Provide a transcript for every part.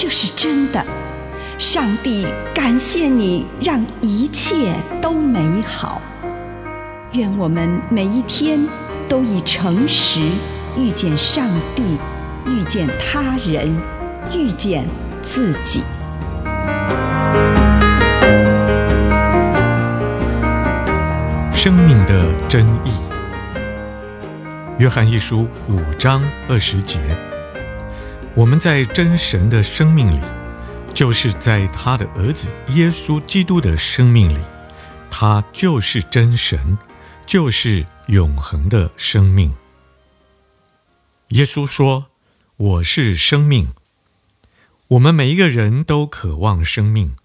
这是真的。上帝感谢你，让一切都美好。愿我们每一天都以诚实遇见上帝，遇见他人，遇见自己。生命的真意，约翰一书五章二十节。我们在真神的生命里，就是在他的儿子耶稣基督的生命里，他就是真神，就是永恒的生命。耶稣说：“我是生命。”我们每一个人都渴望生命。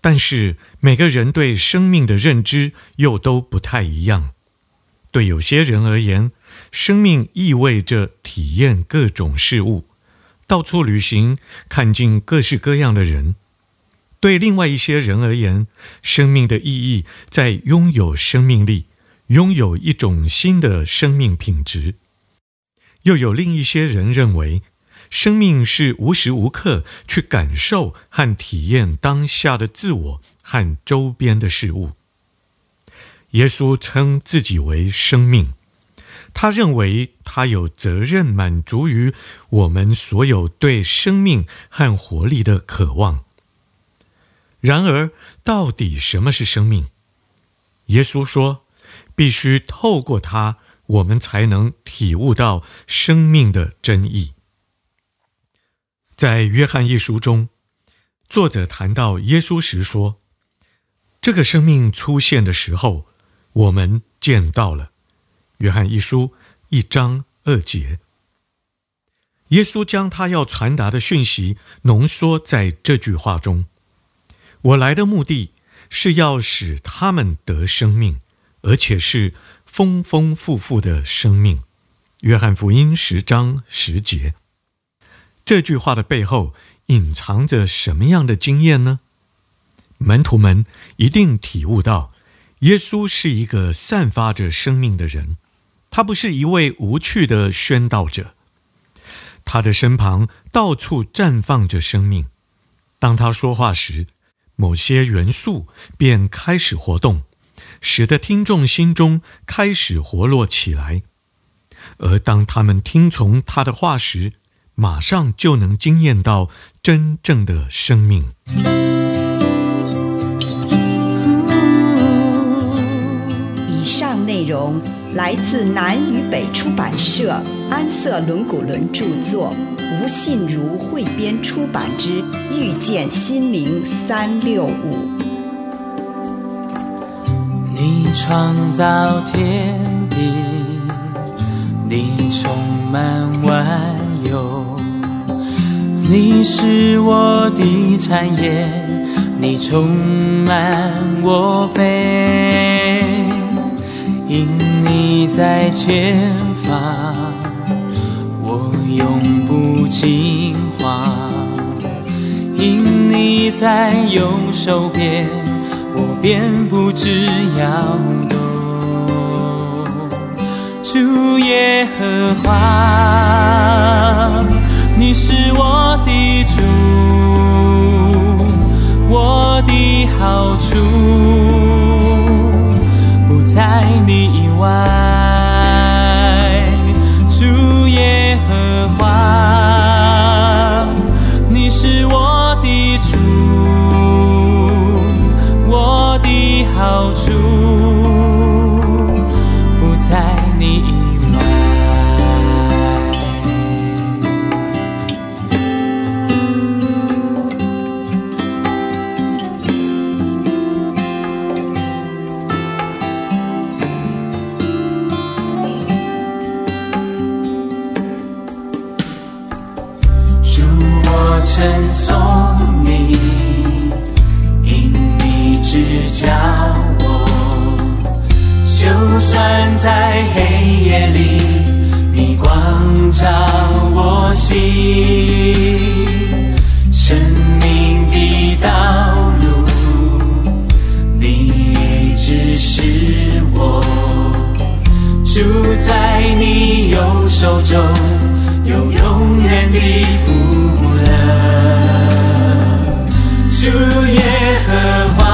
但是每个人对生命的认知又都不太一样。对有些人而言，生命意味着体验各种事物，到处旅行，看尽各式各样的人。对另外一些人而言，生命的意义在拥有生命力，拥有一种新的生命品质。又有另一些人认为，生命是无时无刻去感受和体验当下的自我和周边的事物。耶稣称自己为生命，他认为他有责任满足于我们所有对生命和活力的渴望。然而，到底什么是生命？耶稣说，必须透过他，我们才能体悟到生命的真意。在约翰一书中，作者谈到耶稣时说：“这个生命出现的时候，我们见到了。”约翰一书一章二节。耶稣将他要传达的讯息浓缩在这句话中：“我来的目的是要使他们得生命，而且是丰丰富富的生命。”约翰福音十章十节。这句话的背后隐藏着什么样的经验呢？门徒们一定体悟到，耶稣是一个散发着生命的人，他不是一位无趣的宣道者。他的身旁到处绽放着生命，当他说话时，某些元素便开始活动，使得听众心中开始活络起来。而当他们听从他的话时，马上就能惊艳到真正的生命。容来自南与北出版社安瑟伦古伦著作，吴信如汇编出版之《遇见心灵三六五》。你创造天地，你充满万有。你是我的产业，你充满我辈，因你在前方，我永不惊慌；因你在右手边，我便不致摇动。主耶和华。你是我的主，我的好处你以外。主耶在黑夜里，你光照我心，生命的道路，你指示我，住在你右手中，有永远的福乐，主耶和华。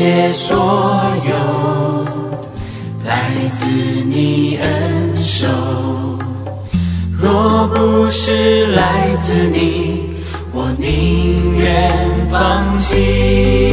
切所有来自你恩手。若不是来自你，我宁愿放弃。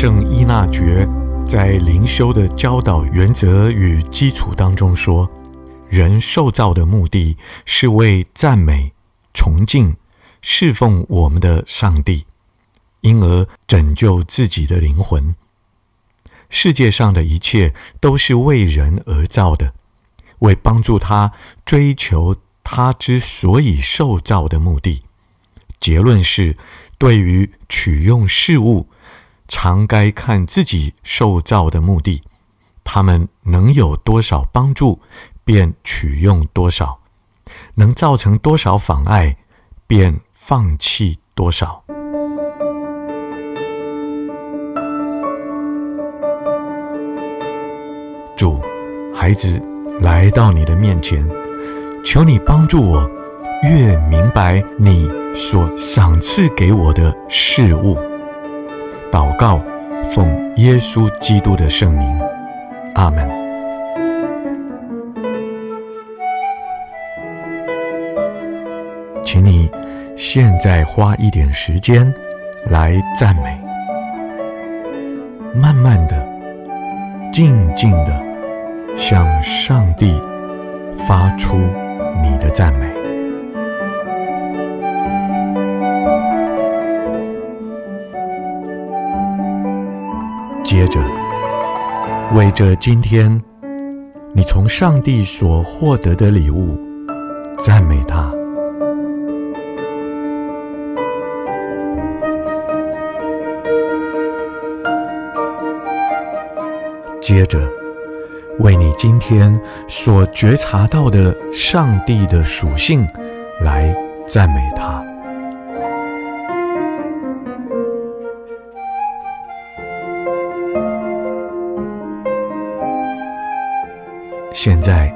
圣伊纳爵在灵修的教导原则与基础当中说，人受造的目的是为赞美、崇敬、侍奉我们的上帝，因而拯救自己的灵魂。世界上的一切都是为人而造的，为帮助他追求他之所以受造的目的。结论是，对于取用事物，常该看自己受造的目的，他们能有多少帮助，便取用多少；能造成多少妨碍，便放弃多少。主，孩子来到你的面前，求你帮助我，越明白你所赏赐给我的事物。祷告，奉耶稣基督的圣名，阿门。请你现在花一点时间来赞美，慢慢的，静静的。向上帝发出你的赞美。接着，为着今天你从上帝所获得的礼物，赞美他。接着。为你今天所觉察到的上帝的属性来赞美他。现在，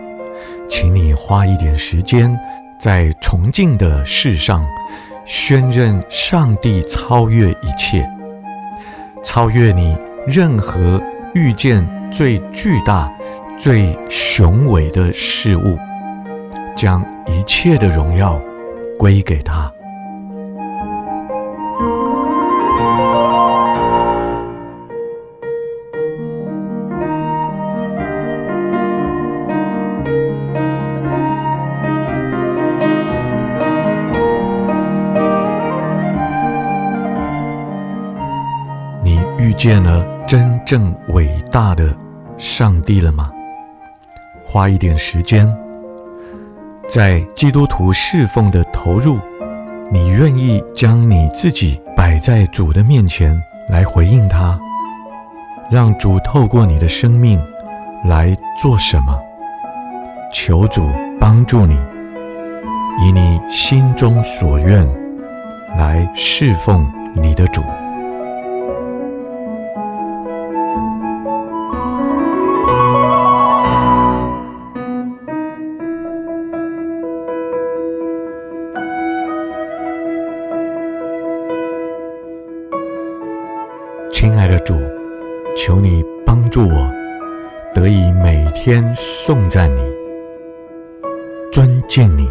请你花一点时间，在崇敬的事上宣认上帝超越一切，超越你任何遇见最巨大。最雄伟的事物，将一切的荣耀归给他。见了真正伟大的上帝了吗？花一点时间，在基督徒侍奉的投入，你愿意将你自己摆在主的面前来回应他，让主透过你的生命来做什么？求主帮助你，以你心中所愿来侍奉你的主。亲爱的主，求你帮助我，得以每天颂赞你、尊敬你，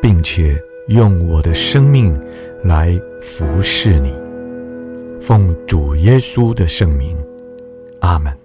并且用我的生命来服侍你。奉主耶稣的圣名，阿门。